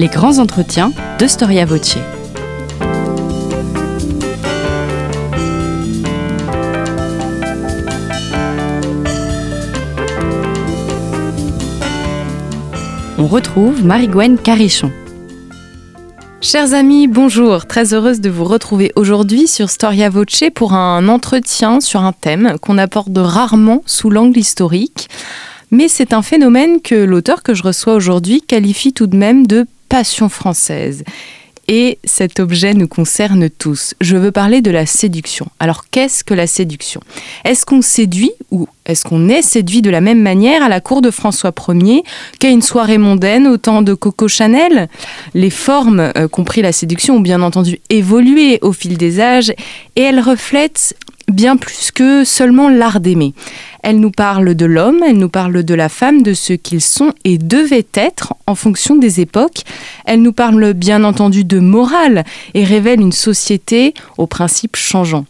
les grands entretiens de Storia Voce. On retrouve Marie-Gwen Carichon. Chers amis, bonjour. Très heureuse de vous retrouver aujourd'hui sur Storia Voce pour un entretien sur un thème qu'on apporte rarement sous l'angle historique. Mais c'est un phénomène que l'auteur que je reçois aujourd'hui qualifie tout de même de passion française. Et cet objet nous concerne tous. Je veux parler de la séduction. Alors qu'est-ce que la séduction? Est-ce qu'on séduit ou est-ce qu'on est séduit de la même manière à la cour de François Ier qu'à une soirée mondaine au temps de Coco Chanel? Les formes, euh, compris la séduction, ont bien entendu évolué au fil des âges et elles reflètent bien plus que seulement l'art d'aimer. Elle nous parle de l'homme, elle nous parle de la femme, de ce qu'ils sont et devaient être en fonction des époques. Elle nous parle bien entendu de morale et révèle une société aux principes changeants.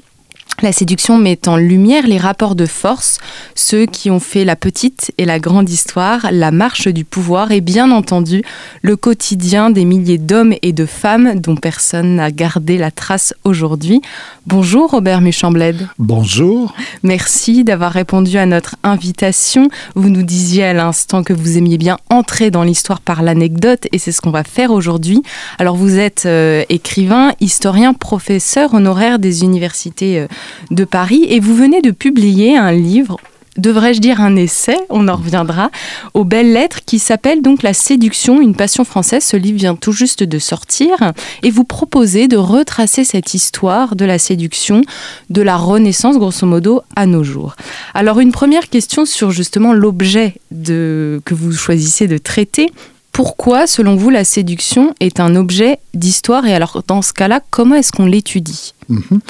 La séduction met en lumière les rapports de force, ceux qui ont fait la petite et la grande histoire, la marche du pouvoir et bien entendu le quotidien des milliers d'hommes et de femmes dont personne n'a gardé la trace aujourd'hui. Bonjour Robert Muchambled. Bonjour. Merci d'avoir répondu à notre invitation. Vous nous disiez à l'instant que vous aimiez bien entrer dans l'histoire par l'anecdote et c'est ce qu'on va faire aujourd'hui. Alors vous êtes euh, écrivain, historien, professeur honoraire des universités euh, de Paris et vous venez de publier un livre devrais-je dire un essai, on en reviendra, aux belles lettres qui s'appelle donc La séduction, une passion française. Ce livre vient tout juste de sortir et vous proposez de retracer cette histoire de la séduction de la Renaissance, grosso modo, à nos jours. Alors une première question sur justement l'objet que vous choisissez de traiter. Pourquoi, selon vous, la séduction est un objet d'histoire et alors dans ce cas-là, comment est-ce qu'on l'étudie? Mhm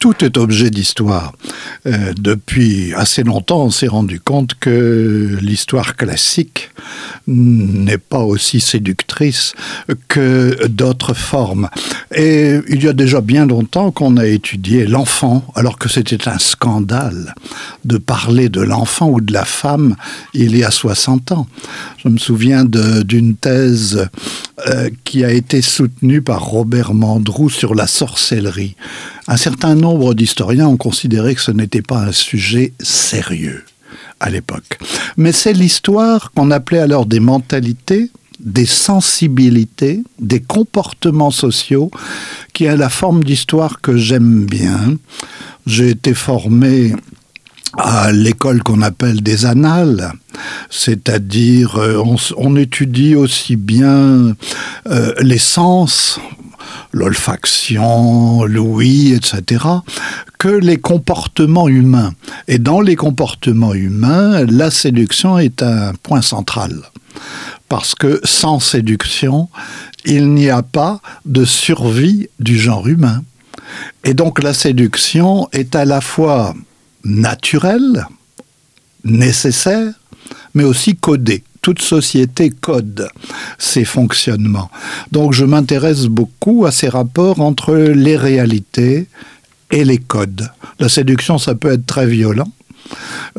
tout est objet d'histoire. Euh, depuis assez longtemps, on s'est rendu compte que l'histoire classique n'est pas aussi séductrice que d'autres formes. Et il y a déjà bien longtemps qu'on a étudié l'enfant, alors que c'était un scandale de parler de l'enfant ou de la femme il y a 60 ans. Je me souviens d'une thèse euh, qui a été soutenue par Robert Mandrou sur la sorcellerie. Un certain nombre d'historiens ont considéré que ce n'était pas un sujet sérieux à l'époque. Mais c'est l'histoire qu'on appelait alors des mentalités, des sensibilités, des comportements sociaux, qui est la forme d'histoire que j'aime bien. J'ai été formé à l'école qu'on appelle des annales, c'est-à-dire euh, on, étudie aussi bien euh, les sens, l'olfaction, l'ouïe, etc., que les comportements humains. Et dans les comportements humains, la séduction est un point central. Parce que sans séduction, il n'y a pas de survie du genre humain. Et donc la séduction est à la fois naturelle, nécessaire, mais aussi codée toute société code ses fonctionnements. Donc je m'intéresse beaucoup à ces rapports entre les réalités et les codes. La séduction, ça peut être très violent.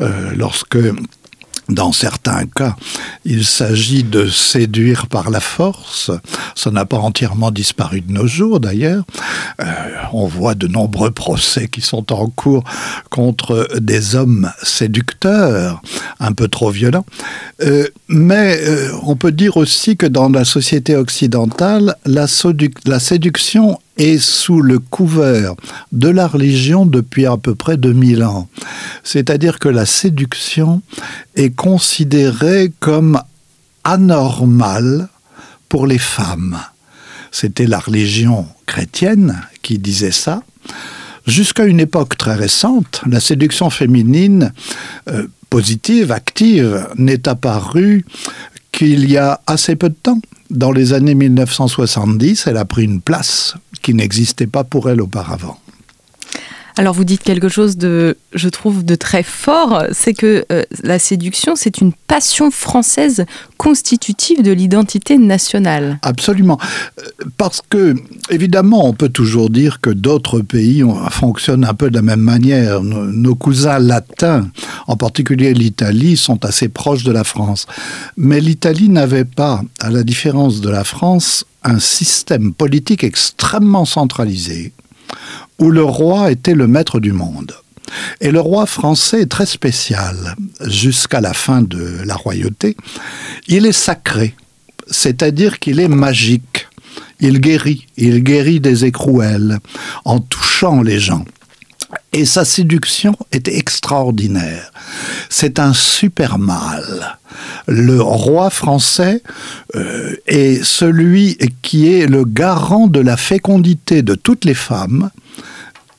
Euh, lorsque dans certains cas, il s'agit de séduire par la force. Ça n'a pas entièrement disparu de nos jours d'ailleurs. Euh, on voit de nombreux procès qui sont en cours contre des hommes séducteurs, un peu trop violents. Euh, mais euh, on peut dire aussi que dans la société occidentale, la, la séduction est sous le couvert de la religion depuis à peu près 2000 ans. C'est-à-dire que la séduction est considérée comme anormale pour les femmes. C'était la religion chrétienne qui disait ça. Jusqu'à une époque très récente, la séduction féminine euh, positive, active, n'est apparue qu'il y a assez peu de temps. Dans les années 1970, elle a pris une place qui n'existait pas pour elle auparavant. Alors vous dites quelque chose de, je trouve, de très fort, c'est que euh, la séduction, c'est une passion française constitutive de l'identité nationale. Absolument. Euh, parce que, évidemment, on peut toujours dire que d'autres pays fonctionnent un peu de la même manière. Nos cousins latins, en particulier l'Italie, sont assez proches de la France. Mais l'Italie n'avait pas, à la différence de la France, un système politique extrêmement centralisé où le roi était le maître du monde. Et le roi français est très spécial jusqu'à la fin de la royauté. Il est sacré, c'est-à-dire qu'il est magique. Il guérit, il guérit des écrouelles en touchant les gens. Et sa séduction est extraordinaire. C'est un super mâle. Le roi français euh, est celui qui est le garant de la fécondité de toutes les femmes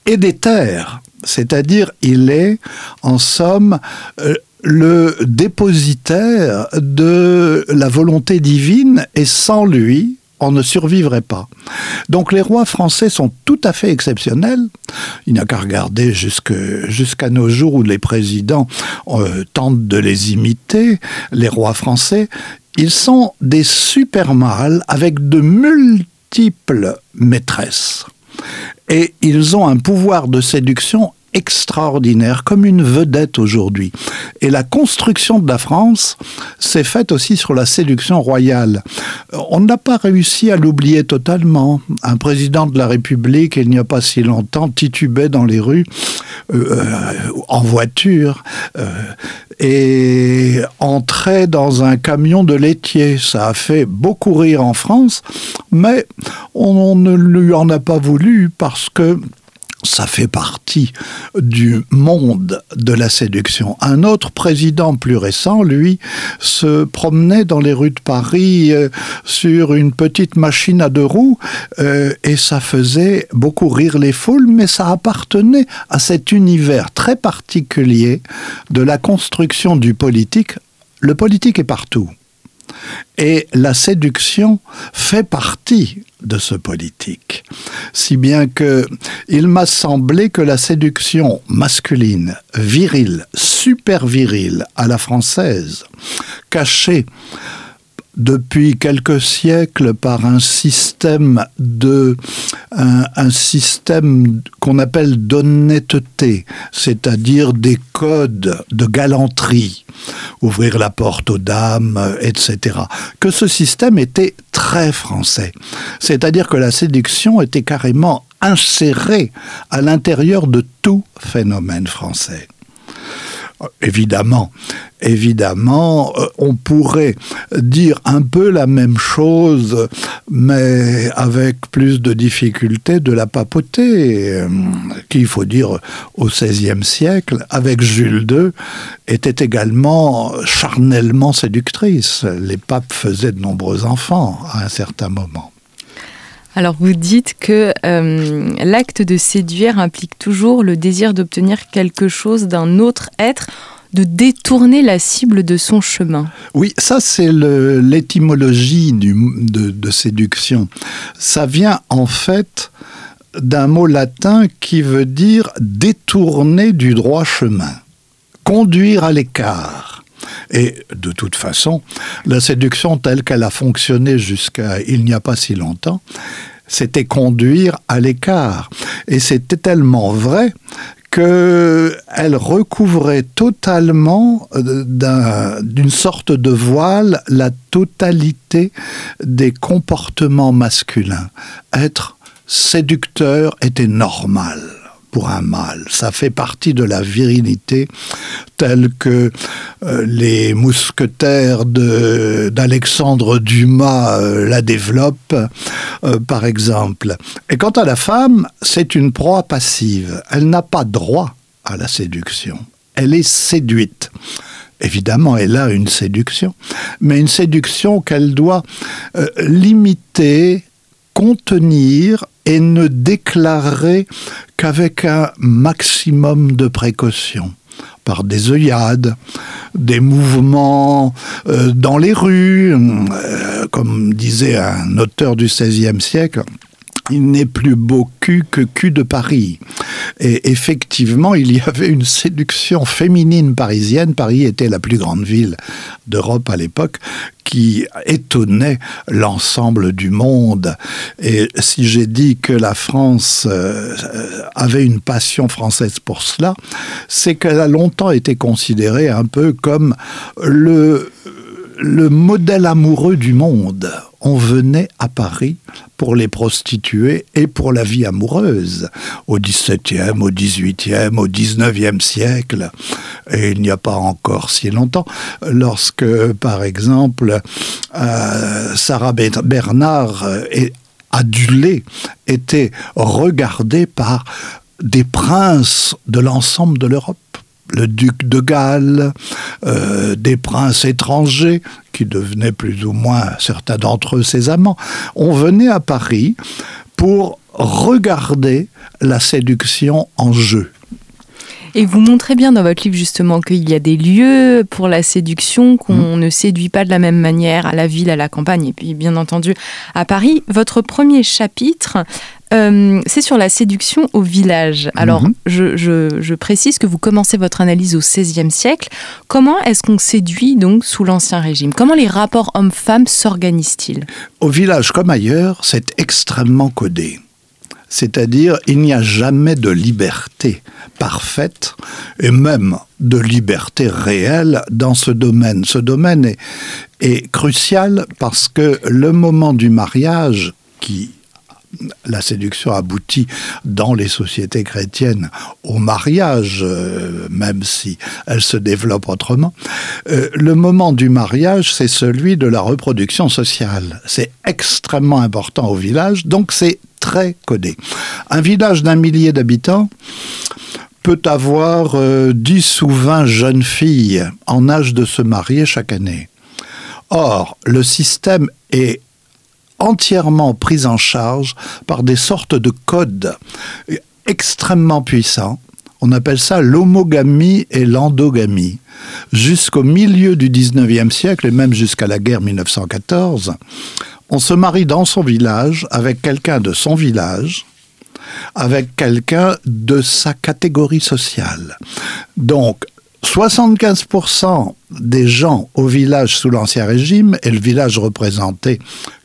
et des terres. C'est-à-dire, il est, en somme, euh, le dépositaire de la volonté divine et sans lui, on ne survivrait pas. Donc les rois français sont tout à fait exceptionnels. Il n'y a qu'à regarder jusqu'à nos jours où les présidents euh, tentent de les imiter, les rois français. Ils sont des super mâles avec de multiples maîtresses et ils ont un pouvoir de séduction extraordinaire, comme une vedette aujourd'hui. Et la construction de la France s'est faite aussi sur la séduction royale. On n'a pas réussi à l'oublier totalement. Un président de la République, il n'y a pas si longtemps, titubait dans les rues euh, euh, en voiture euh, et entrait dans un camion de laitier. Ça a fait beaucoup rire en France, mais on ne lui en a pas voulu parce que ça fait partie du monde de la séduction. Un autre président plus récent, lui, se promenait dans les rues de Paris euh, sur une petite machine à deux roues euh, et ça faisait beaucoup rire les foules, mais ça appartenait à cet univers très particulier de la construction du politique. Le politique est partout. Et la séduction fait partie de ce politique. Si bien que il m'a semblé que la séduction masculine, virile, super virile à la française, cachée depuis quelques siècles par un système de un, système qu'on appelle d'honnêteté, c'est-à-dire des codes de galanterie, ouvrir la porte aux dames, etc. Que ce système était très français, c'est-à-dire que la séduction était carrément insérée à l'intérieur de tout phénomène français. Évidemment, évidemment, euh, on pourrait dire un peu la même chose, mais avec plus de difficulté de la papauté, euh, qui, il faut dire, au XVIe siècle, avec Jules II, était également charnellement séductrice. Les papes faisaient de nombreux enfants à un certain moment. Alors vous dites que euh, l'acte de séduire implique toujours le désir d'obtenir quelque chose d'un autre être de détourner la cible de son chemin. Oui, ça c'est l'étymologie de, de séduction. Ça vient en fait d'un mot latin qui veut dire détourner du droit chemin, conduire à l'écart. Et de toute façon, la séduction telle qu'elle a fonctionné jusqu'à il n'y a pas si longtemps, c'était conduire à l'écart. Et c'était tellement vrai qu'elle recouvrait totalement euh, d'une sorte de voile la totalité des comportements masculins. Être séducteur était normal pour un mâle. Ça fait partie de la virilité telle que euh, les mousquetaires d'Alexandre Dumas euh, la développent, euh, par exemple. Et quant à la femme, c'est une proie passive. Elle n'a pas droit à la séduction. Elle est séduite. Évidemment, elle a une séduction, mais une séduction qu'elle doit limiter, contenir et ne déclarer qu'avec un maximum de précaution par des œillades, des mouvements euh, dans les rues, euh, comme disait un auteur du XVIe siècle, il n'est plus beau cul que cul de Paris. Et effectivement, il y avait une séduction féminine parisienne. Paris était la plus grande ville d'Europe à l'époque qui étonnait l'ensemble du monde. Et si j'ai dit que la France euh, avait une passion française pour cela, c'est qu'elle a longtemps été considérée un peu comme le, le modèle amoureux du monde on venait à Paris pour les prostituées et pour la vie amoureuse au XVIIe, au XVIIIe, au XIXe siècle. Et il n'y a pas encore si longtemps, lorsque, par exemple, euh, Sarah Bernard et adulée était regardée par des princes de l'ensemble de l'Europe le duc de Galles, euh, des princes étrangers, qui devenaient plus ou moins certains d'entre eux ses amants, on venait à Paris pour regarder la séduction en jeu. Et vous montrez bien dans votre livre justement qu'il y a des lieux pour la séduction, qu'on mmh. ne séduit pas de la même manière à la ville, à la campagne, et puis bien entendu à Paris. Votre premier chapitre euh, c'est sur la séduction au village. Alors, mhm. je, précise que vous commencez votre analyse au XVIe siècle. Comment est-ce qu'on séduit donc sous l'Ancien Régime? Comment les rapports hommes-femmes s'organisent-ils? Au village comme ailleurs, c'est extrêmement codé. C'est-à-dire, il n'y a jamais de liberté parfaite et même de liberté réelle dans ce domaine. Ce domaine est, est crucial parce que le moment du mariage qui la séduction aboutit dans les sociétés chrétiennes au mariage, euh, même si elle se développe autrement. Euh, le moment du mariage, c'est celui de la reproduction sociale. C'est extrêmement important au village, donc c'est très codé. Un village d'un millier d'habitants peut avoir 10 euh, ou 20 jeunes filles en âge de se marier chaque année. Or, le système est entièrement prise en charge par des sortes de codes extrêmement puissants. On appelle ça l'homogamie et l'endogamie. Jusqu'au milieu du 19e siècle et même jusqu'à la guerre 1914, on se marie dans son village avec quelqu'un de son village, avec quelqu'un de sa catégorie sociale. Donc, 75% des gens au village sous l'Ancien Régime, et le village représentait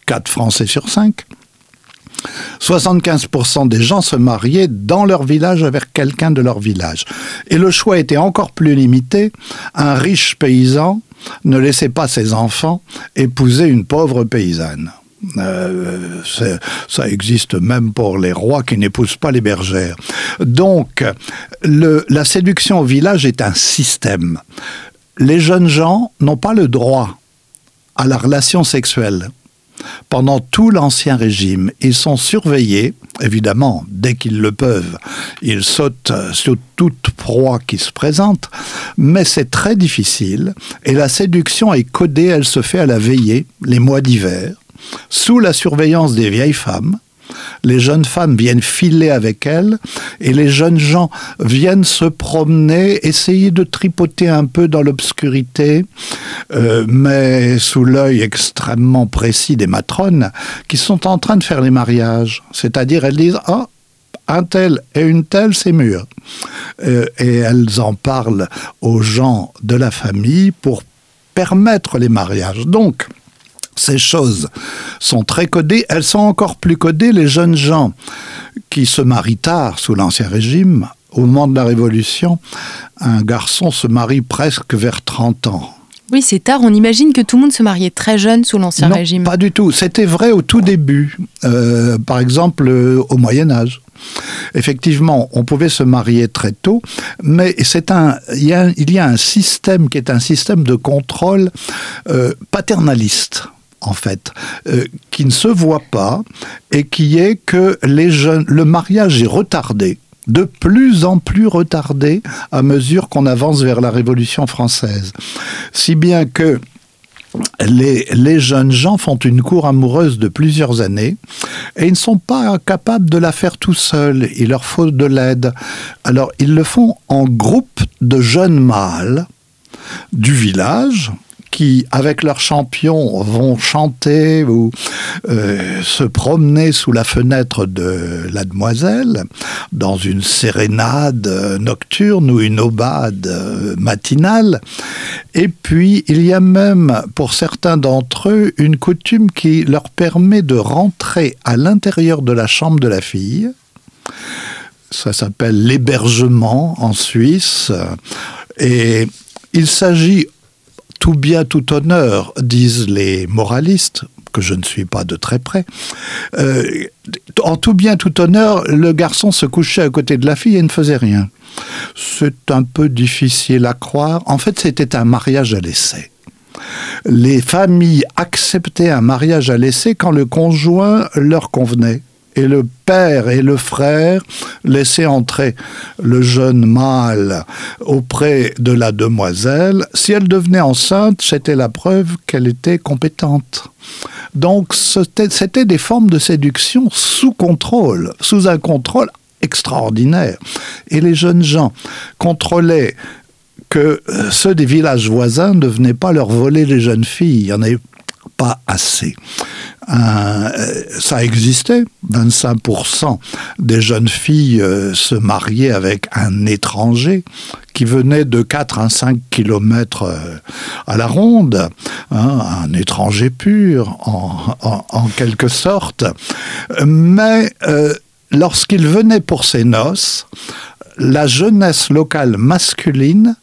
4 Français sur 5. 75% des gens se mariaient dans leur village avec quelqu'un de leur village. Et le choix était encore plus limité. Un riche paysan ne laissait pas ses enfants épouser une pauvre paysanne. Euh, ça existe même pour les rois qui n'épousent pas les bergères. Donc, la séduction au village est un système. Les jeunes gens n'ont pas le droit à la relation sexuelle pendant tout l'Ancien Régime. Ils sont surveillés, évidemment, dès qu'ils le peuvent. Ils sautent sur toute proie qui se présente, mais c'est très difficile et la séduction est codée, elle se fait à la veillée, les mois d'hiver, sous la surveillance des vieilles femmes les jeunes femmes viennent filer avec elles et les jeunes gens viennent se promener, essayer de tripoter un peu dans l'obscurité, euh, mais sous l'œil extrêmement précis des matrones qui sont en train de faire les mariages. C'est-à-dire, elles disent Ah, un tel et une telle, c'est mûr. Euh, et elles en parlent aux gens de la famille pour permettre les mariages. Donc, ces choses sont très codées. Elles sont encore plus codées, les jeunes gens qui se marient tard sous l'Ancien Régime. Au moment de la Révolution, un garçon se marie presque vers 30 ans. Oui, c'est tard. On imagine que tout le monde se mariait très jeune sous l'Ancien Régime. Pas du tout. C'était vrai au tout début. Euh, par exemple, euh, au Moyen Âge. Effectivement, on pouvait se marier très tôt, mais c'est un, il y, a, un système qui est un système de contrôle euh, paternaliste en fait, euh, qui ne se voit pas et qui est que les jeunes, le mariage est retardé de plus en plus retardé à mesure qu'on avance vers la Révolution française. Si bien que les, les, jeunes gens font une cour amoureuse de plusieurs années et ils ne sont pas capables de la faire tout seuls. Il leur faut de l'aide. Alors ils le font en groupe de jeunes mâles du village qui, avec leurs champions, vont chanter ou euh, se promener sous la fenêtre de la demoiselle dans une sérénade nocturne ou une aubade matinale. Et puis, il y a même, pour certains d'entre eux, une coutume qui leur permet de rentrer à l'intérieur de la chambre de la fille. Ça s'appelle l'hébergement en Suisse. Et il s'agit tout bien, tout honneur, disent les moralistes, que je ne suis pas de très près. Euh, en tout bien, tout honneur, le garçon se couchait à côté de la fille et ne faisait rien. C'est un peu difficile à croire. En fait, c'était un mariage à l'essai. Les familles acceptaient un mariage à l'essai quand le conjoint leur convenait et le père et le frère laissaient entrer le jeune mâle auprès de la demoiselle. Si elle devenait enceinte, c'était la preuve qu'elle était compétente. Donc c'était des formes de séduction sous contrôle, sous un contrôle extraordinaire. Et les jeunes gens contrôlaient que ceux des villages voisins ne venaient pas leur voler les jeunes filles. Pas assez. Euh, ça existait, 25% des jeunes filles euh, se mariaient avec un étranger qui venait de 4 à 5 kilomètres euh, à la ronde, hein, un étranger pur en, quelque sorte. Mais lorsqu'il venait pour ses noces, la jeunesse locale masculine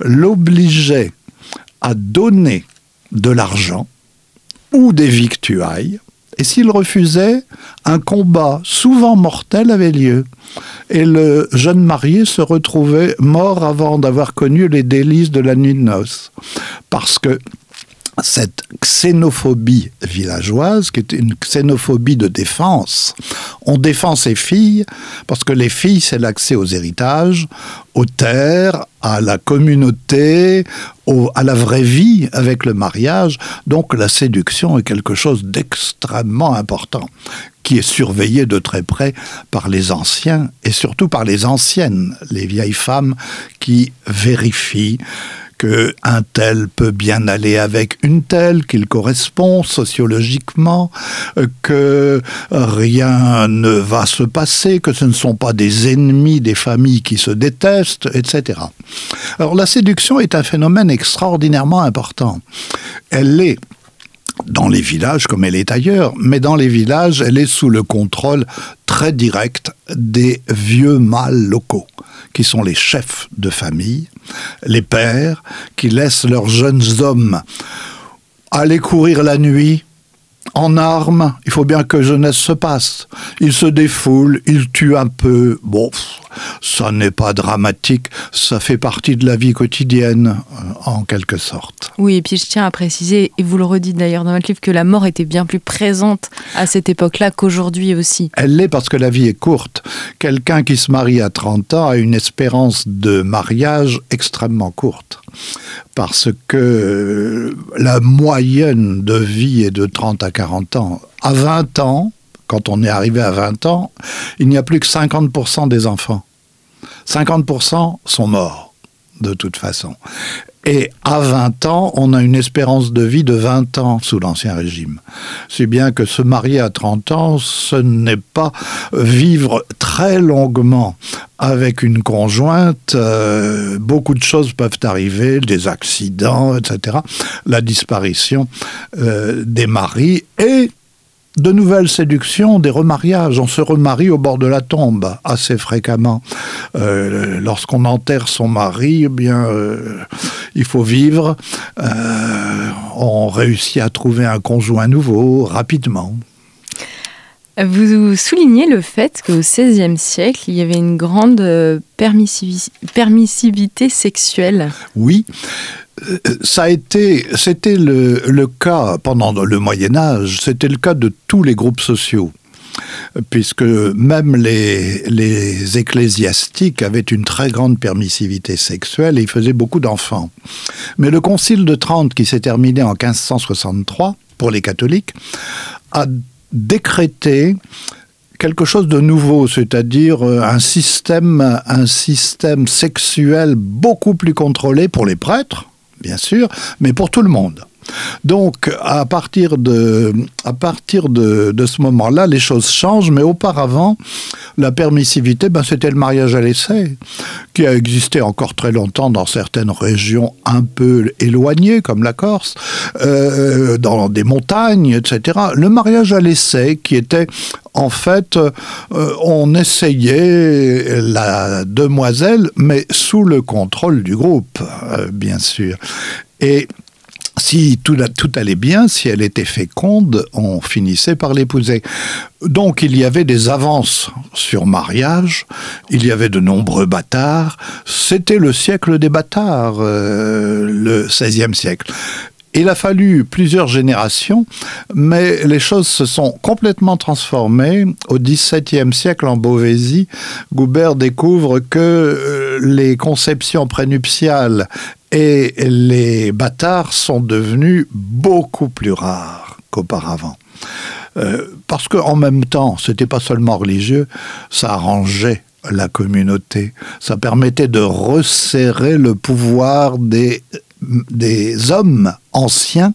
l'obligeait à donner de l'argent ou des victuailles. Et s'il refusait, un combat souvent mortel avait lieu. Et le jeune marié se retrouvait mort avant d'avoir connu les délices de la nuit de noces. Parce que cette xénophobie villageoise, qui est une xénophobie de défense. On défend ses filles parce que les filles, c'est l'accès aux héritages, aux terres, à la communauté, à la vraie vie avec le mariage. Donc la séduction est quelque chose d'extrêmement important qui est surveillé de très près par les anciens et surtout par les anciennes, les vieilles femmes qui vérifient qu'un tel peut bien aller avec une telle, qu'il correspond sociologiquement, euh, que rien ne va se passer, que ce ne sont pas des ennemis des familles qui se détestent, etc. Alors la séduction est un phénomène extraordinairement important. Elle est dans les villages comme elle est ailleurs, mais dans les villages, elle est sous le contrôle très direct des vieux mâles locaux, qui sont les chefs de famille, les pères, qui laissent leurs jeunes hommes aller courir la nuit, en armes, il faut bien que jeunesse se passe. Ils se défoulent, ils tuent un peu. Bon, ça n'est pas dramatique, ça fait partie de la vie quotidienne, euh, en quelque sorte. Oui, et puis je tiens à préciser, et vous le redites d'ailleurs dans votre livre, que la mort était bien plus présente à cette époque-là qu'aujourd'hui aussi. Elle l'est parce que la vie est courte. Quelqu'un qui se marie à 30 ans a une espérance de mariage extrêmement courte. Parce que euh, la moyenne de vie est de 30 à 40 ans. À 20 ans, quand on est arrivé à 20 ans, il n'y a plus que 50% des enfants. 50% sont morts, de toute façon. Et à 20 ans, on a une espérance de vie de 20 ans sous l'Ancien Régime. C'est bien que se marier à 30 ans, ce n'est pas vivre très longuement avec une conjointe. Euh, beaucoup de choses peuvent arriver, des accidents, etc. La disparition euh, des maris et de nouvelles séductions, des remariages. On se remarie au bord de la tombe assez fréquemment. Euh, lorsqu'on enterre son mari, eh bien, euh, il faut vivre. Euh, on réussit à trouver un conjoint nouveau rapidement. Vous soulignez le fait qu'au XVIe siècle, il y avait une grande permissivité sexuelle. Oui, ça a été, c'était le, cas pendant le Moyen Âge, c'était le cas de tous les groupes sociaux puisque même les, les, ecclésiastiques avaient une très grande permissivité sexuelle et ils faisaient beaucoup d'enfants. Mais le Concile de Trente, qui s'est terminé en 1563 pour les catholiques, a décrété quelque chose de nouveau, c'est-à-dire euh, un système, un système sexuel beaucoup plus contrôlé pour les prêtres, bien sûr, mais pour tout le monde. Donc, à partir de, à partir de, ce moment-là, les choses changent, mais auparavant, la permissivité, ben, c'était le mariage à l'essai, qui a existé encore très longtemps dans certaines régions un peu éloignées, comme la Corse, euh, dans des montagnes, etc. Le mariage à l'essai, qui était en fait, euh, on essayait la demoiselle, mais sous le contrôle du groupe, euh, bien sûr. Si tout, allait bien, si elle était féconde, on finissait par l'épouser. Donc il y avait des avances sur mariage, il y avait de nombreux bâtards, c'était le siècle des bâtards, euh, le XVIe siècle. Il a fallu plusieurs générations, mais les choses se sont complètement transformées. Au XVIIe siècle, en Beauvaisis, Goubert découvre que euh, les conceptions prénuptiales et les bâtards sont devenus beaucoup plus rares qu'auparavant. Euh, parce qu'en même temps, c'était pas seulement religieux, ça arrangeait la communauté, ça permettait de resserrer le pouvoir des des hommes anciens,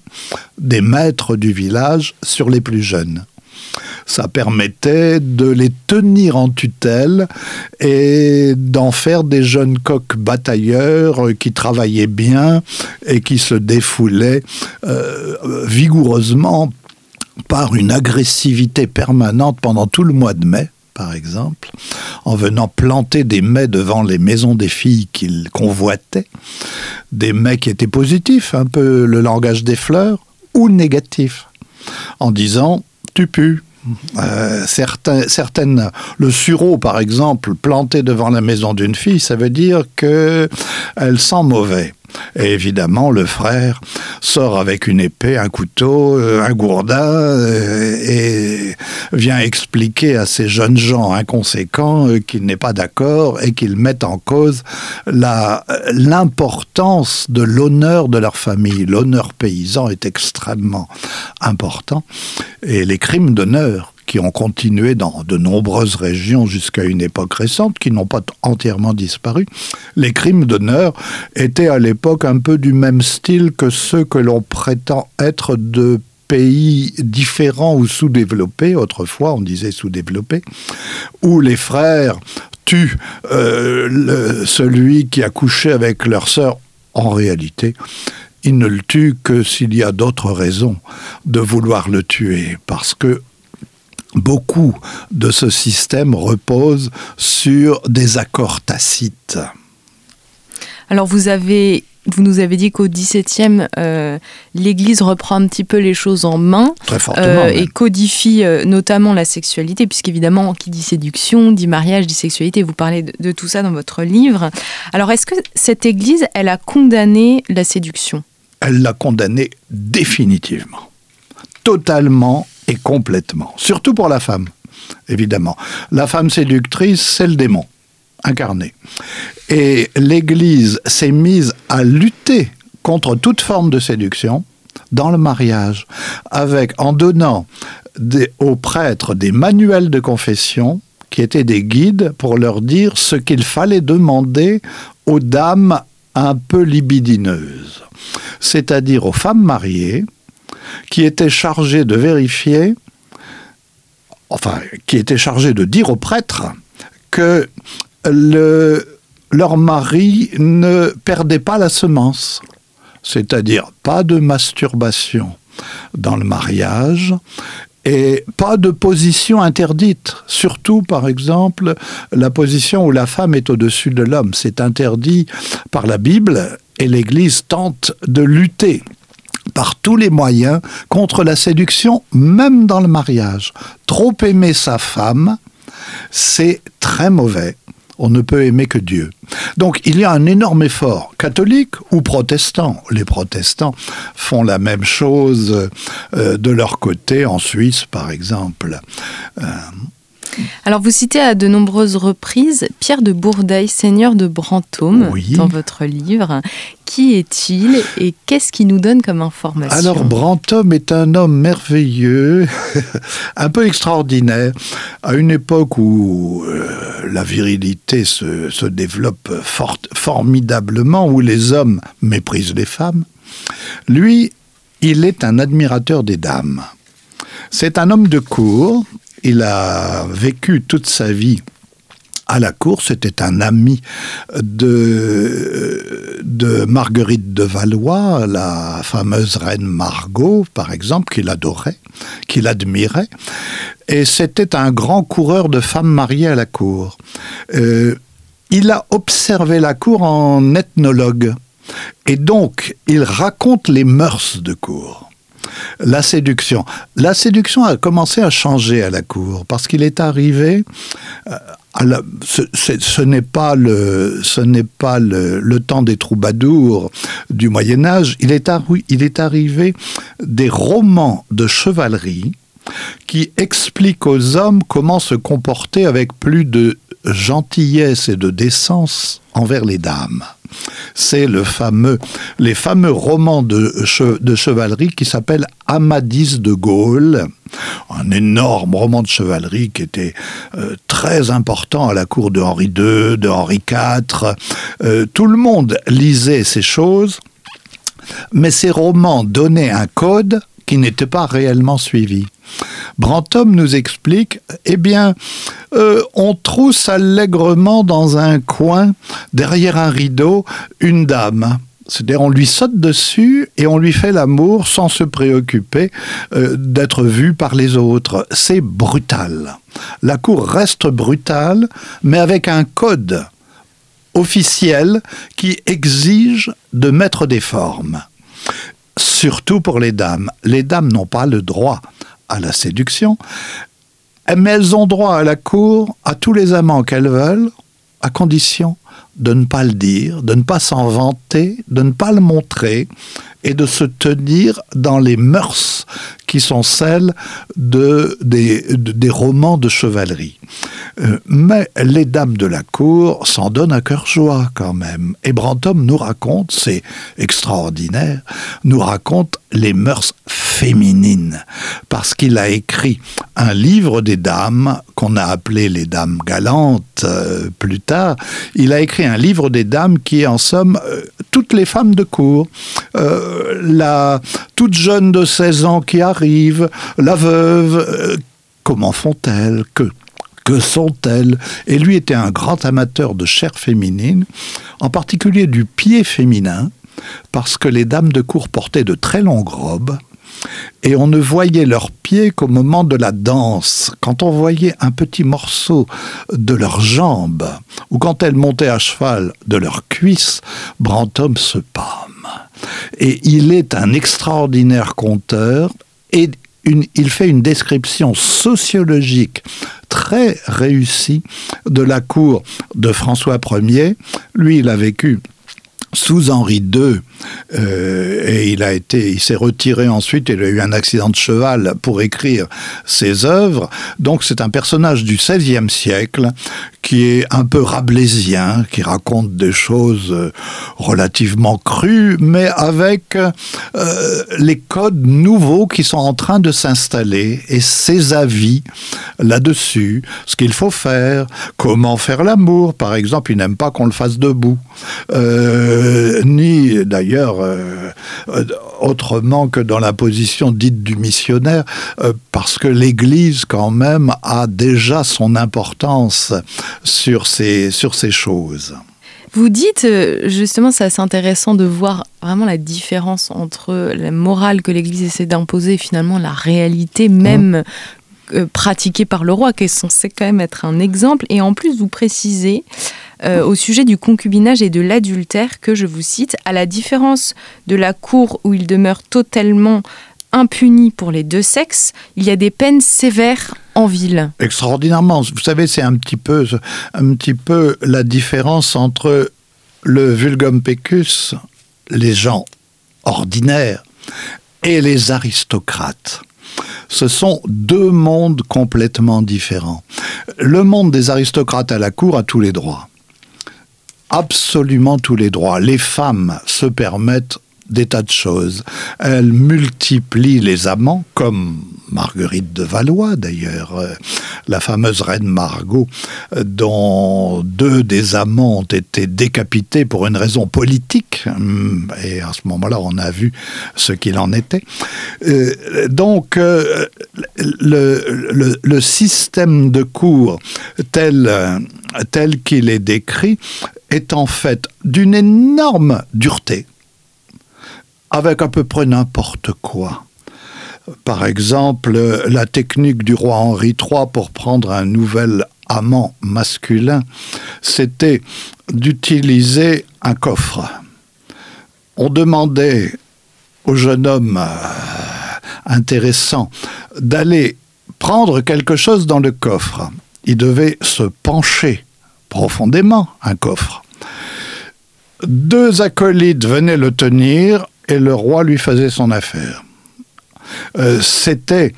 des maîtres du village, sur les plus jeunes. Ça permettait de les tenir en tutelle et d'en faire des jeunes coqs batailleurs qui travaillaient bien et qui se défoulaient euh, vigoureusement par une agressivité permanente pendant tout le mois de mai par exemple, en venant planter des mets devant les maisons des filles qu'il convoitait, des mets qui étaient positifs, un peu le langage des fleurs, ou négatifs, en disant tu pues. Euh, certaines, le sureau par exemple, planté devant la maison d'une fille, ça veut dire qu'elle sent mauvais. Et évidemment, le frère sort avec une épée, un couteau, euh, un gourdin, euh, et vient expliquer à ces jeunes gens inconséquents euh, qu'il n'est pas d'accord et qu'ils mettent en cause l'importance de l'honneur de leur famille. L'honneur paysan est extrêmement important. Et les crimes d'honneur qui ont continué dans de nombreuses régions jusqu'à une époque récente, qui n'ont pas entièrement disparu. Les crimes d'honneur étaient à l'époque un peu du même style que ceux que l'on prétend être de pays différents ou sous-développés, autrefois on disait sous-développés, où les frères tuent euh, celui qui a couché avec leur sœur. En réalité, ils ne le tuent que s'il y a d'autres raisons de vouloir le tuer, parce que beaucoup de ce système repose sur des accords tacites. Alors vous avez vous nous avez dit qu'au XVIIe, euh, l'Église reprend un petit peu les choses en main euh, et codifie euh, notamment la sexualité, puisqu'évidemment, qui dit séduction, dit mariage, dit sexualité, vous parlez de, de tout ça dans votre livre. Alors, est-ce que cette Église, elle a condamné la séduction? Elle l'a condamnée définitivement, totalement et complètement. Surtout pour la femme, évidemment. La femme séductrice, c'est le démon incarné. Et l'Église s'est mise à lutter contre toute forme de séduction dans le mariage, avec en donnant aux prêtres des manuels de confession qui étaient des guides pour leur dire ce qu'il fallait demander aux dames un peu libidineuses, c'est-à-dire aux femmes mariées, qui était chargé de vérifier, enfin, qui était chargé de dire aux prêtres que le, leur mari ne perdait pas la semence, c'est-à-dire pas de masturbation dans le mariage et pas de position interdite. Surtout, par exemple, la position où la femme est au-dessus de l'homme. C'est interdit par la Bible et l'Église tente de lutter par tous les moyens contre la séduction, même dans le mariage. Trop aimer sa femme, c'est très mauvais. On ne peut aimer que Dieu. Donc il y a un énorme effort, catholique ou protestant. Les protestants font la même chose euh, de leur côté, en Suisse par exemple. Euh, Alors vous citez à de nombreuses reprises Pierre de Bourdeil, seigneur de Brantôme, dans votre livre. Qui est-il et qu'est-ce qu'il nous donne comme information? Alors Brantôme est un homme merveilleux, un peu extraordinaire, à une époque où euh, la virilité se, se développe fort, formidablement, où les hommes méprisent les femmes. Lui, il est un admirateur des dames. C'est un homme de cour il a vécu toute sa vie à la cour, c'était un ami de, Marguerite de Valois, la fameuse reine Margot, par exemple, qu'il adorait, qu'il admirait. Et c'était un grand coureur de femmes mariées à la cour. Euh, il a observé la cour en ethnologue. Et donc, il raconte les mœurs de cour la séduction. La séduction a commencé à changer à la cour parce qu'il est arrivé. Euh, ce, n'est pas le, temps des troubadours du Moyen Âge. Il est arrivé des romans de chevalerie qui expliquent aux hommes comment se comporter avec plus de gentillesse et de décence envers les dames. C'est le fameux, les fameux romans de, chevalerie qui s'appellent Amadis de Gaulle, un énorme roman de chevalerie qui était euh, très important à la cour de Henri II, de Henri IV. Euh, tout le monde lisait ces choses, mais ces romans donnaient un code qui n'était pas réellement suivi. Brantôme nous explique, eh bien, euh, on trousse allègrement dans un coin, derrière un rideau, une dame. C'est-à-dire on lui saute dessus et on lui fait l'amour sans se préoccuper euh, d'être vu par les autres. C'est brutal. La cour reste brutale, mais avec un code officiel qui exige de mettre des formes. Surtout pour les dames. Les dames n'ont pas le droit à la séduction, mais elles ont droit à la cour à tous les amants qu'elles veulent, à condition de ne pas le dire, de ne pas s'en vanter, de ne pas le montrer et de se tenir dans les mœurs qui sont celles de, des, des romans de chevalerie. Euh, mais les dames de la cour s'en donnent à cœur joie quand même. Et Brantôme nous raconte, c'est extraordinaire, nous raconte les mœurs féminines, parce qu'il a écrit un livre des dames qu'on a appelé les dames galantes euh, plus tard. Il a écrit un livre des dames qui est en somme euh, toutes les femmes de cour. la toute jeune de 16 ans qui la veuve, comment font-elles que que sont-elles? Et lui était un grand amateur de chair féminine, en particulier du pied féminin, parce que les dames de cour portaient de très longues robes, et on ne voyait leurs pieds qu'au moment de la danse, quand on voyait un petit morceau de leurs jambes, ou quand elles montaient à cheval de leurs cuisses, Brantôme se pâme. Et il est un extraordinaire conteur, et il fait une description sociologique très réussie de la cour de François Ier. Lui, il a vécu sous Henri II, euh, et il a été, il s'est retiré ensuite. Il a eu un accident de cheval pour écrire ses œuvres. Donc c'est un personnage du XVIe siècle qui est un peu rabelaisien, qui raconte des choses euh, relativement crues, mais avec euh, les codes nouveaux qui sont en train de s'installer et ses avis là-dessus, ce qu'il faut faire, comment faire l'amour, par exemple. Il n'aime pas qu'on le fasse debout, ni d'ailleurs euh, autrement que dans la position dite du missionnaire, euh, parce que l'Église quand même a déjà son importance sur ces, sur ces choses. Vous dites, euh, justement, c'est assez intéressant de voir vraiment la différence entre la morale que l'Église essaie d'imposer et finalement la réalité même pratiquée par le roi, qui est censé quand même être un exemple. Et en plus, vous précisez euh, au sujet du concubinage et de l'adultère que je vous cite, à la différence de la cour où il demeure totalement impuni pour les deux sexes, il y a des peines sévères en ville. Extraordinairement. Vous savez, c'est un petit peu, un petit peu la différence entre le vulgum pecus, les gens ordinaires, et les aristocrates. Ce sont deux mondes complètement différents. Le monde des aristocrates à la cour a tous les droits. Absolument tous les droits. Les femmes se permettent des tas de choses. Elle multiplie les amants, comme Marguerite de Valois d'ailleurs, euh, la fameuse reine Margot, euh, dont deux des amants ont été décapités pour une raison politique, hum, et à ce moment-là on a vu ce qu'il en était. Euh, donc le, système de cours tel, tel qu'il est décrit est en fait d'une énorme dureté avec à peu près n'importe quoi. Par exemple, la technique du roi Henri III pour prendre un nouvel amant masculin, c'était d'utiliser un coffre. On demandait au jeune homme euh, intéressant d'aller prendre quelque chose dans le coffre. Il devait se pencher profondément, un coffre. Deux acolytes venaient le tenir et le roi lui faisait son affaire. Euh, c'était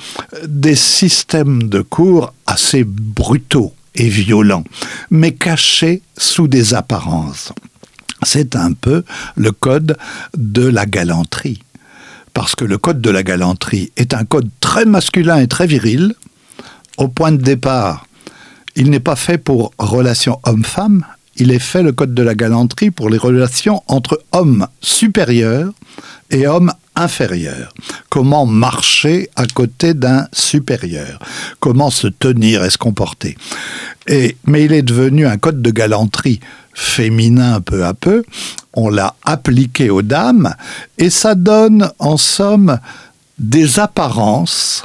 des systèmes de cours assez brutaux et violents, mais cachés sous des apparences. C'est un peu le code de la galanterie. Parce que le code de la galanterie est un code très masculin et très viril. Au point de départ, il n'est pas fait pour relations homme-femme, il est fait le code de la galanterie pour les relations entre hommes supérieurs et hommes inférieurs. Comment marcher à côté d'un supérieur? Comment se tenir et se comporter? Et, Mais il est devenu un code de galanterie féminin peu à peu. On l'a appliqué aux dames et ça donne en somme des apparences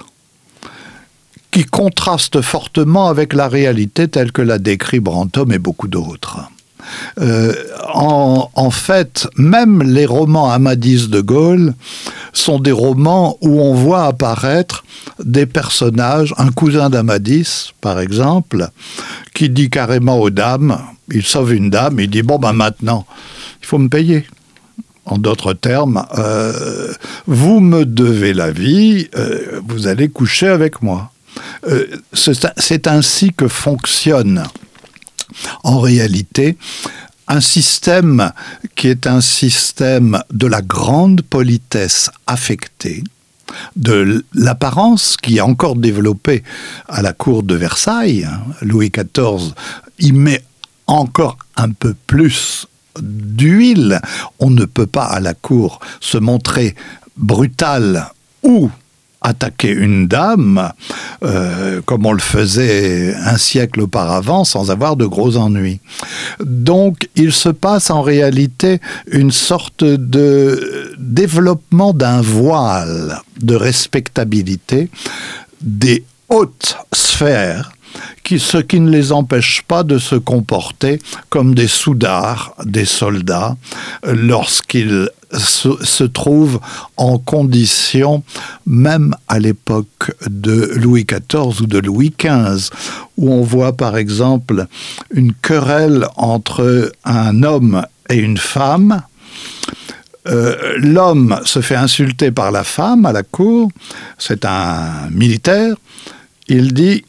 qui contraste fortement avec la réalité telle que l'a décrit Brantôme et beaucoup d'autres. Euh, en, fait, même les romans Amadis de Gaulle sont des romans où on voit apparaître des personnages, un cousin d'Amadis, par exemple, qui dit carrément aux dames, il sauve une dame, il dit, bon ben maintenant, il faut me payer. En d'autres termes, euh, vous me devez la vie, euh, vous allez coucher avec moi. Euh, c'est ainsi que fonctionne en réalité un système qui est un système de la grande politesse affectée, de l'apparence qui est encore développée à la cour de Versailles. Hein. Louis XIV y met encore un peu plus d'huile. On ne peut pas à la cour se montrer brutal ou attaquer une dame, euh, comme on le faisait un siècle auparavant, sans avoir de gros ennuis. Donc il se passe en réalité une sorte de développement d'un voile de respectabilité des hautes sphères qui, ce qui ne les empêche pas de se comporter comme des soudards, des soldats, lorsqu'ils se, trouve en condition, même à l'époque de Louis XIV ou de Louis XV, où on voit par exemple une querelle entre un homme et une femme. Euh, l'homme se fait insulter par la femme à la cour, c'est un militaire, il dit,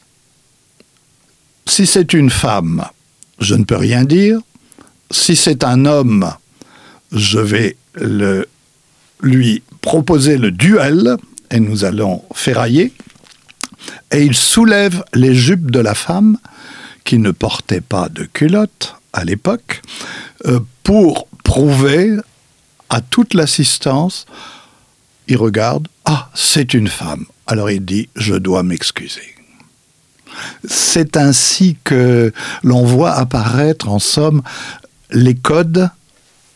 si c'est une femme, je ne peux rien dire, si c'est un homme, je vais le, lui proposer le duel et nous allons ferrailler. Et il soulève les jupes de la femme qui ne portait pas de culotte à l'époque euh, pour prouver à toute l'assistance, il regarde, ah, c'est une femme. Alors il dit, je dois m'excuser. C'est ainsi que l'on voit apparaître en somme les codes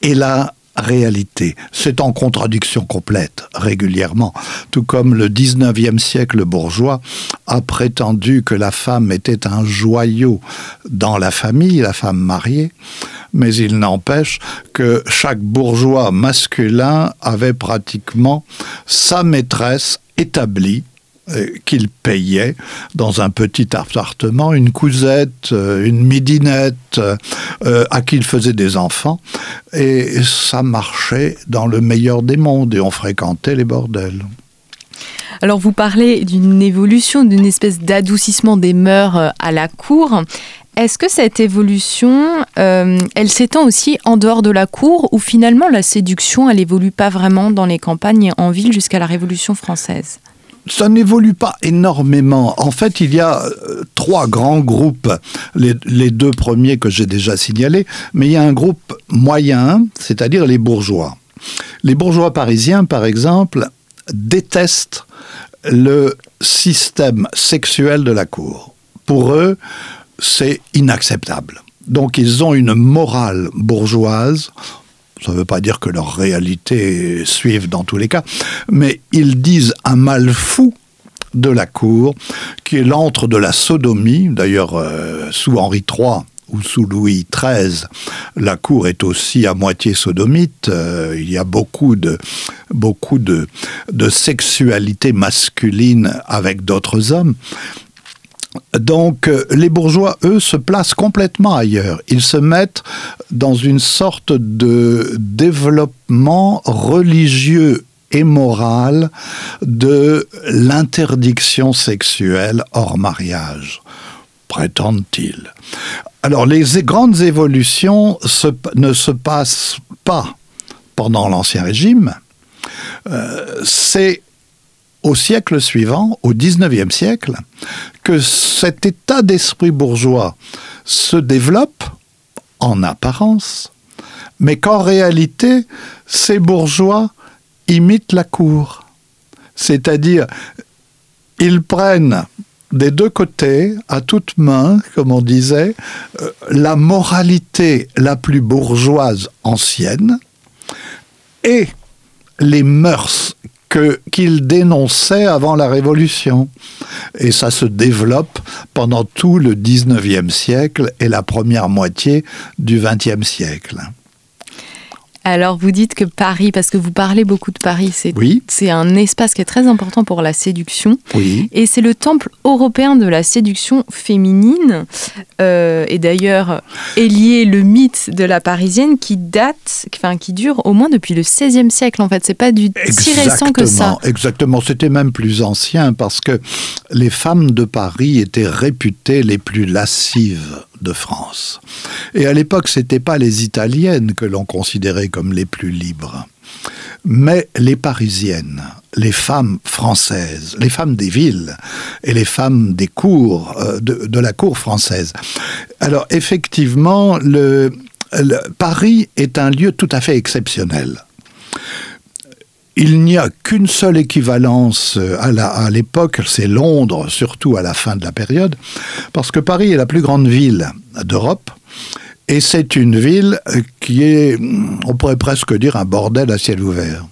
et la réalité. C'est en contradiction complète régulièrement, tout comme le 19e siècle bourgeois a prétendu que la femme était un joyau dans la famille, la femme mariée, mais il n'empêche que chaque bourgeois masculin avait pratiquement sa maîtresse établie qu'il payait dans un petit appartement une cousette, euh, une midinette euh, à qui il faisait des enfants. Et ça marchait dans le meilleur des mondes et on fréquentait les bordels. Alors vous parlez d'une évolution, d'une espèce d'adoucissement des mœurs euh, à la cour. Est-ce que cette évolution, euh, elle s'étend aussi en dehors de la cour ou finalement la séduction, elle évolue pas vraiment dans les campagnes et en ville jusqu'à la Révolution française? Ça n'évolue pas énormément. En fait, il y a euh, trois grands groupes, les, les deux premiers que j'ai déjà signalés, mais il y a un groupe moyen, c'est-à-dire les bourgeois. Les bourgeois parisiens, par exemple, détestent le système sexuel de la cour. Pour eux, c'est inacceptable. Donc ils ont une morale bourgeoise. Ça ne veut pas dire que leur réalité suive dans tous les cas, mais ils disent un mal fou de la cour, qui est l'antre de la sodomie. D'ailleurs, euh, sous Henri III, ou sous Louis XIII, la cour est aussi à moitié sodomite. Euh, il y a beaucoup de, beaucoup de, de sexualité masculine avec d'autres hommes. Donc euh, les bourgeois, eux, se placent complètement ailleurs. Ils se mettent dans une sorte de développement religieux et moral de l'interdiction sexuelle hors mariage, prétendent-ils. Alors les grandes évolutions ne se passent pas pendant l'Ancien Régime, euh, c'est au siècle suivant, au XIXe siècle, que cet état d'esprit bourgeois se développe en apparence, mais qu'en réalité, ces bourgeois imitent la cour. C'est-à-dire, ils prennent des deux côtés, à toute main, comme on disait, euh, la moralité la plus bourgeoise ancienne et les mœurs que qu'il dénonçait avant la Révolution. Et ça se développe pendant tout le 19e siècle et la première moitié du 20e siècle. Alors vous dites que Paris, parce que vous parlez beaucoup de Paris, c'est oui. un espace qui est très important pour la séduction. Oui. Et c'est le temple européen de la séduction féminine. Euh, et d'ailleurs, est lié le mythe de la Parisienne qui date, enfin qui dure au moins depuis le XVIe siècle. En fait, c'est pas du si récent que ça. Exactement. C'était même plus ancien parce que les femmes de Paris étaient réputées les plus lascives de France. Et à l'époque, ce n'étaient pas les Italiennes que l'on considérait comme les plus libres, mais les Parisiennes, les femmes françaises, les femmes des villes et les femmes des cours, euh, de, la cour française. Alors effectivement, le, Paris est un lieu tout à fait exceptionnel il n'y a qu'une seule équivalence euh, à l'époque, c'est Londres, surtout à la fin de la période, parce que Paris est la plus grande ville d'Europe. Et c'est une ville qui est, on pourrait presque dire, un bordel à ciel ouvert.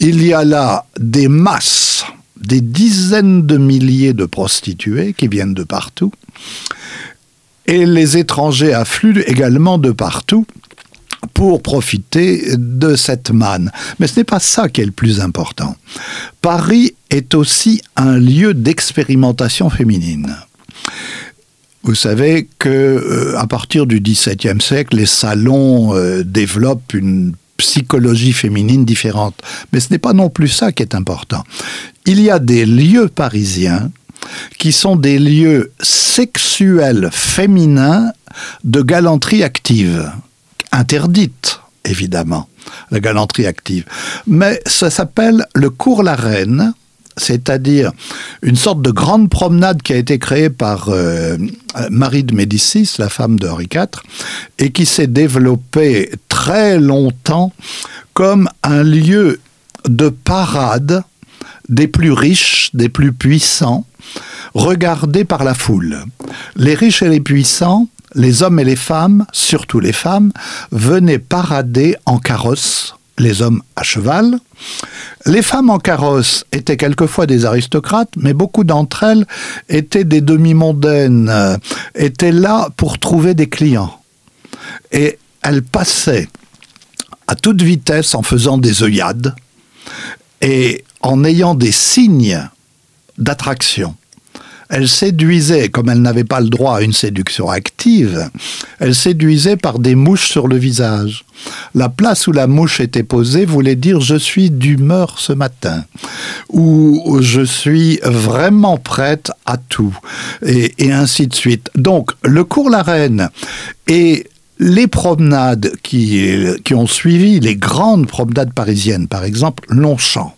Il y a là des masses, des dizaines de milliers de prostituées qui viennent de partout. Et les étrangers affluent également de partout pour profiter de cette manne. Mais ce n'est pas ça qui est le plus important. Paris est aussi un lieu d'expérimentation féminine. Vous savez que euh, à partir du XVIIe siècle, les salons euh, développent une psychologie féminine différente. Mais ce n'est pas non plus ça qui est important. Il y a des lieux parisiens qui sont des lieux sexuels féminins de galanterie active interdite, évidemment, la galanterie active. Mais ça s'appelle le cours la reine, c'est-à-dire une sorte de grande promenade qui a été créée par euh, Marie de Médicis, la femme de Henri IV, et qui s'est développée très longtemps comme un lieu de parade des plus riches, des plus puissants, regardés par la foule. Les riches et les puissants les hommes et les femmes, surtout les femmes, venaient parader en carrosse, les hommes à cheval. Les femmes en carrosse étaient quelquefois des aristocrates, mais beaucoup d'entre elles étaient des demi-mondaines, euh, étaient là pour trouver des clients. Et elles passaient à toute vitesse en faisant des œillades et en ayant des signes d'attraction. Elle séduisait, comme elle n'avait pas le droit à une séduction active, elle séduisait par des mouches sur le visage. La place où la mouche était posée voulait dire je suis d'humeur ce matin, ou je suis vraiment prête à tout, et, ainsi de suite. Donc, le cours La Reine et les promenades qui, qui ont suivi, les grandes promenades parisiennes, par exemple, Longchamp.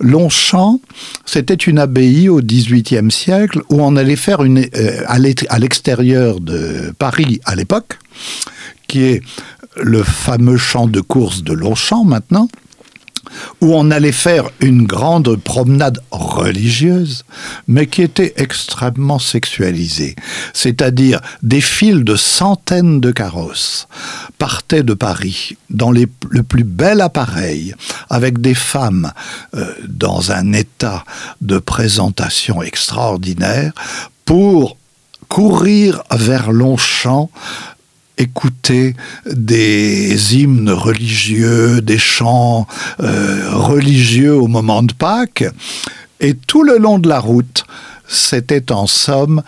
Longchamp, c'était une abbaye au XVIIIe siècle où on allait faire une, euh, à l'extérieur de Paris à l'époque, qui est le fameux champ de course de Longchamp maintenant, où on allait faire une grande promenade religieuse, mais qui était extrêmement sexualisée. C'est-à-dire des files de centaines de carrosses partaient de Paris dans les, le plus bel appareil, avec des femmes euh, dans un état de présentation extraordinaire, pour courir vers Longchamp écouter des hymnes religieux, des chants euh, religieux au moment de Pâques. Et tout le long de la route, c'était en somme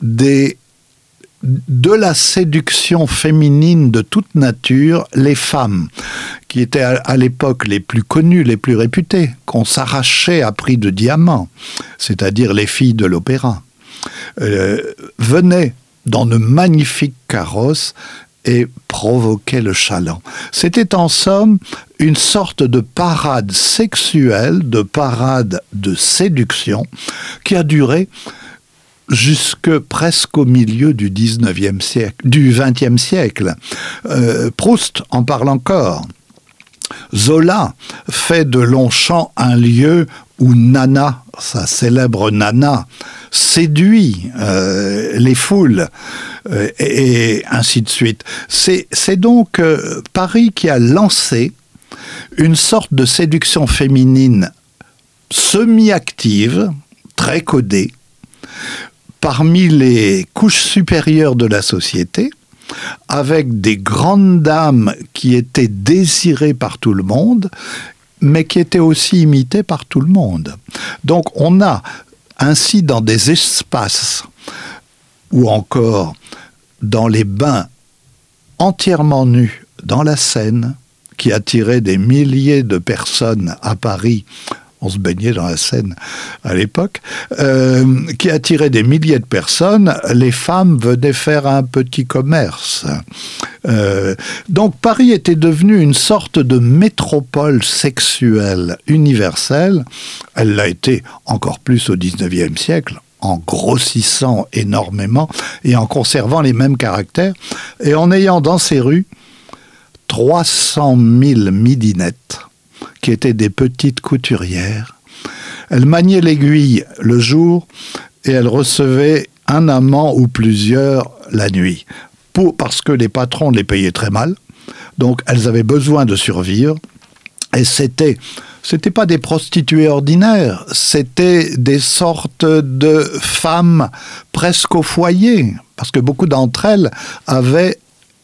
de la séduction féminine de toute nature, les femmes, qui étaient à, l'époque les plus connues, les plus réputées, qu'on s'arrachait à prix de diamants, c'est-à-dire les filles de l'opéra, euh, venaient dans de magnifiques carrosses et provoquait le chaland. C'était en somme une sorte de parade sexuelle, de parade de séduction qui a duré jusque presque au milieu du 19e siècle, du 20e siècle. Euh, Proust en parle encore. Zola fait de Longchamp un lieu où Nana, sa célèbre Nana, séduit euh, les foules euh, et, ainsi de suite. C'est donc euh, Paris qui a lancé une sorte de séduction féminine semi-active, très codée, parmi les couches supérieures de la société, avec des grandes dames qui étaient désirées par tout le monde, mais qui étaient aussi imitées par tout le monde. Donc on a ainsi dans des espaces ou encore dans les bains entièrement nus dans la Seine, qui attiraient des milliers de personnes à Paris on se baignait dans la Seine à l'époque, euh, qui attirait des milliers de personnes, les femmes venaient faire un petit commerce. Euh, donc Paris était devenu une sorte de métropole sexuelle universelle. Elle l'a été encore plus au XIXe siècle en grossissant énormément et en conservant les mêmes caractères, et en ayant dans ses rues 300 000 midinettes qui étaient des petites couturières. Elle maniait l'aiguille le jour et elle recevait un amant ou plusieurs la nuit, parce que les patrons les payaient très mal, donc elles avaient besoin de survivre, et c'était c'était pas des prostituées ordinaires, c'était des sortes de femmes presque au foyer, parce que beaucoup d'entre elles avaient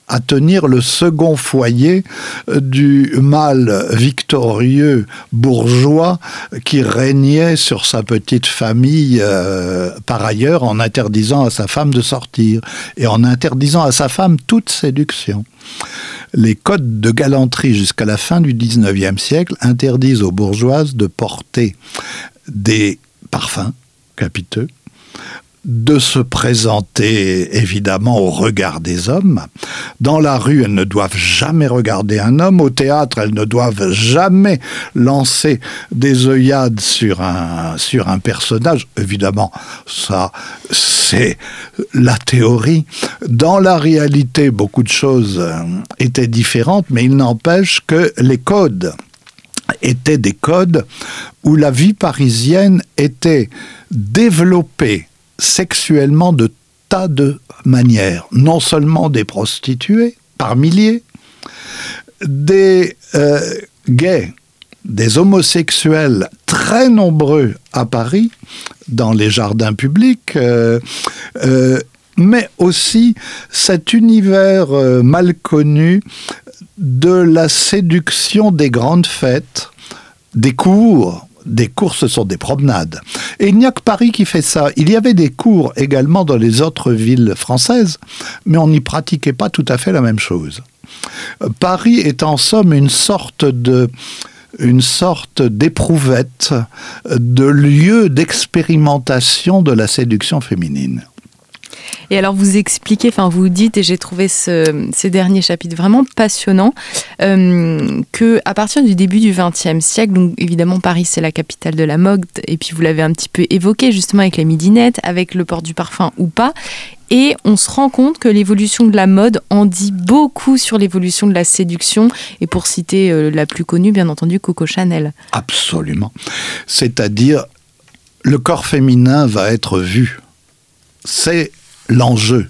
à tenir le second foyer euh, du mâle victorieux bourgeois qui régnait sur sa petite famille euh, par ailleurs en interdisant à sa femme de sortir et en interdisant à sa femme toute séduction. Les codes de galanterie jusqu'à la fin du XIXe siècle interdisent aux bourgeoises de porter des parfums capiteux, de se présenter évidemment au regard des hommes. Dans la rue, elles ne doivent jamais regarder un homme. Au théâtre, elles ne doivent jamais lancer des œillades sur un, sur un personnage. Évidemment, ça, c'est la théorie. Dans la réalité, beaucoup de choses étaient différentes, mais il n'empêche que les codes étaient des codes où la vie parisienne était développée sexuellement de tas de manières, non seulement des prostituées par milliers, des euh, gays, des homosexuels très nombreux à Paris, dans les jardins publics, euh, euh, mais aussi cet univers mal connu de la séduction des grandes fêtes, des cours, des courses sont des promenades. Et il n'y a que Paris qui fait ça. Il y avait des cours également dans les autres villes françaises, mais on n'y pratiquait pas tout à fait la même chose. Paris est en somme une sorte de une sorte d'éprouvette, de lieu d'expérimentation de la séduction féminine. Et alors vous expliquez, enfin vous dites, et j'ai trouvé ces derniers chapitres vraiment passionnants, euh, que à partir du début du XXe siècle, donc évidemment Paris c'est la capitale de la mode, et puis vous l'avez un petit peu évoqué justement avec la midinette, avec le port du parfum ou pas, et on se rend compte que l'évolution de la mode en dit beaucoup sur l'évolution de la séduction. Et pour citer euh, la plus connue, bien entendu, Coco Chanel. Absolument. C'est-à-dire, le corps féminin va être vu. C'est l'enjeu.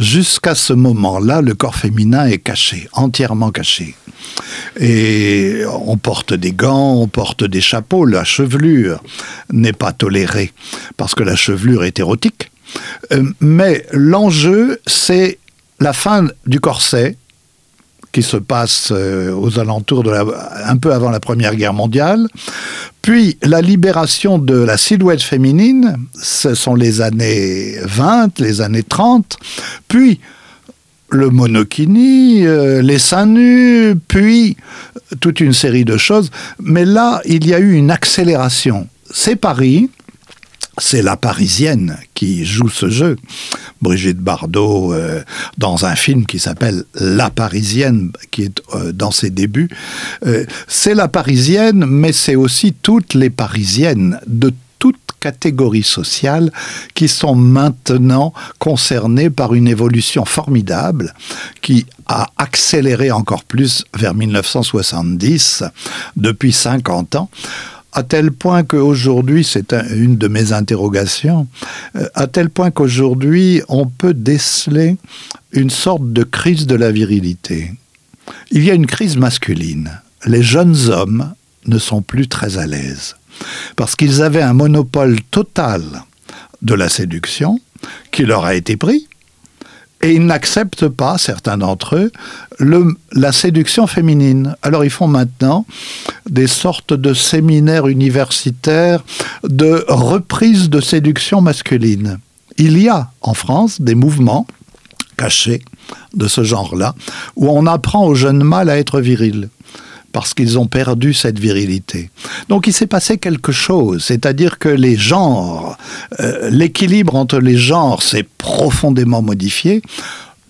Jusqu'à ce moment-là, le corps féminin est caché, entièrement caché. Et on porte des gants, on porte des chapeaux, la chevelure n'est pas tolérée parce que la chevelure est érotique. Euh, mais l'enjeu, c'est la fin du corset, qui se passe euh, aux alentours de la, un peu avant la Première Guerre mondiale. Puis la libération de la silhouette féminine, ce sont les années 20, les années 30. Puis le monokini, euh, les seins nus, puis toute une série de choses. Mais là, il y a eu une accélération. C'est Paris, c'est la Parisienne qui joue ce jeu. Brigitte Bardot, euh, dans un film qui s'appelle La Parisienne, qui est euh, dans ses débuts. Euh, c'est la Parisienne, mais c'est aussi toutes les Parisiennes de toute catégorie sociale qui sont maintenant concernées par une évolution formidable qui a accéléré encore plus vers 1970, depuis 50 ans à tel point qu'aujourd'hui, c'est une de mes interrogations, euh, à tel point qu'aujourd'hui, on peut déceler une sorte de crise de la virilité. Il y a une crise masculine. Les jeunes hommes ne sont plus très à l'aise, parce qu'ils avaient un monopole total de la séduction qui leur a été pris, et ils n'acceptent pas, certains d'entre eux, la séduction féminine. Alors ils font maintenant des sortes de séminaires universitaires de reprise de séduction masculine. Il y a en France des mouvements cachés de ce genre-là, où on apprend aux jeunes mâles à être virils parce qu'ils ont perdu cette virilité. Donc il s'est passé quelque chose, c'est-à-dire que les genres, euh, l'équilibre entre les genres s'est profondément modifié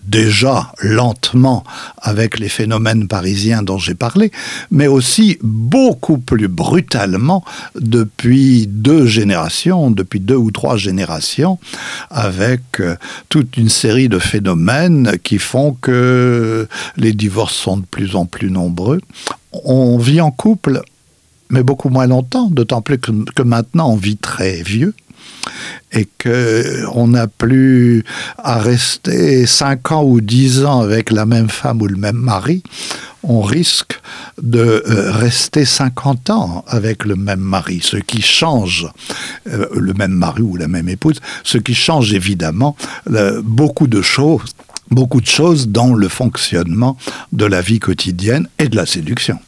déjà lentement avec les phénomènes parisiens dont j'ai parlé, mais aussi beaucoup plus brutalement depuis deux générations, depuis deux ou trois générations, avec euh, toute une série de phénomènes qui font que les divorces sont de plus en plus nombreux. On vit en couple, mais beaucoup moins longtemps, d'autant plus que, que maintenant on vit très vieux et qu'on n'a plus à rester 5 ans ou 10 ans avec la même femme ou le même mari, on risque de euh, rester 50 ans avec le même mari, ce qui change, euh, le même mari ou la même épouse, ce qui change évidemment beaucoup de choses, beaucoup de choses dans le fonctionnement de la vie quotidienne et de la séduction.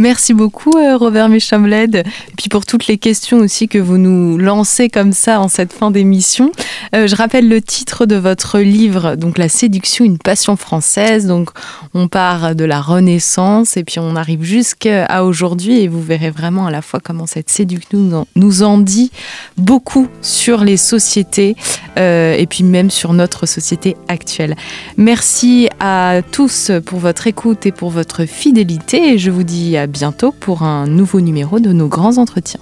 Merci beaucoup euh, Robert Méchamled, et puis pour toutes les questions aussi que vous nous lancez comme ça en cette fin d'émission. Euh, je rappelle le titre de votre livre, donc La séduction, une passion française. Donc on part de la Renaissance et puis on arrive jusqu'à aujourd'hui et vous verrez vraiment à la fois comment cette séduction nous en, dit beaucoup sur les sociétés euh, et puis même sur notre société actuelle. Merci à tous pour votre écoute et pour votre fidélité je vous dis à bientôt pour un nouveau numéro de nos grands entretiens.